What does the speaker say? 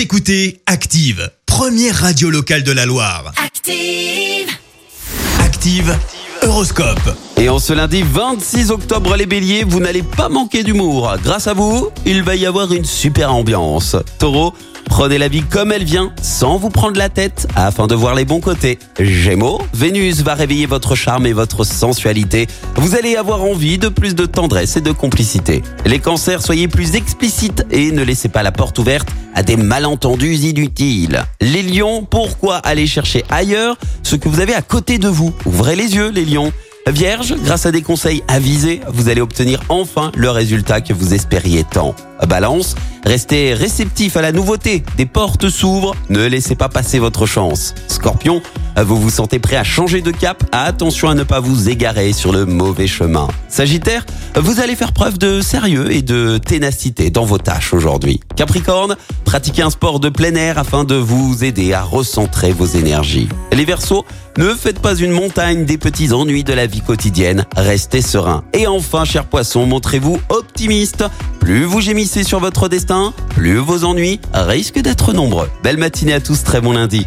Vous écoutez Active, première radio locale de la Loire. Active. Active, Horoscope. Et en ce lundi 26 octobre, les béliers, vous n'allez pas manquer d'humour. Grâce à vous, il va y avoir une super ambiance. Taureau, prenez la vie comme elle vient, sans vous prendre la tête, afin de voir les bons côtés. Gémeaux, Vénus va réveiller votre charme et votre sensualité. Vous allez avoir envie de plus de tendresse et de complicité. Les cancers, soyez plus explicites et ne laissez pas la porte ouverte à des malentendus inutiles. Les lions, pourquoi aller chercher ailleurs ce que vous avez à côté de vous? Ouvrez les yeux, les lions. Vierge, grâce à des conseils avisés, vous allez obtenir enfin le résultat que vous espériez tant. Balance, restez réceptif à la nouveauté. Des portes s'ouvrent, ne laissez pas passer votre chance. Scorpion, vous vous sentez prêt à changer de cap? Attention à ne pas vous égarer sur le mauvais chemin. Sagittaire, vous allez faire preuve de sérieux et de ténacité dans vos tâches aujourd'hui. Capricorne, pratiquez un sport de plein air afin de vous aider à recentrer vos énergies. Les Verseaux, ne faites pas une montagne des petits ennuis de la vie quotidienne, restez serein. Et enfin, cher poisson, montrez-vous optimiste. Plus vous gémissez sur votre destin, plus vos ennuis risquent d'être nombreux. Belle matinée à tous, très bon lundi.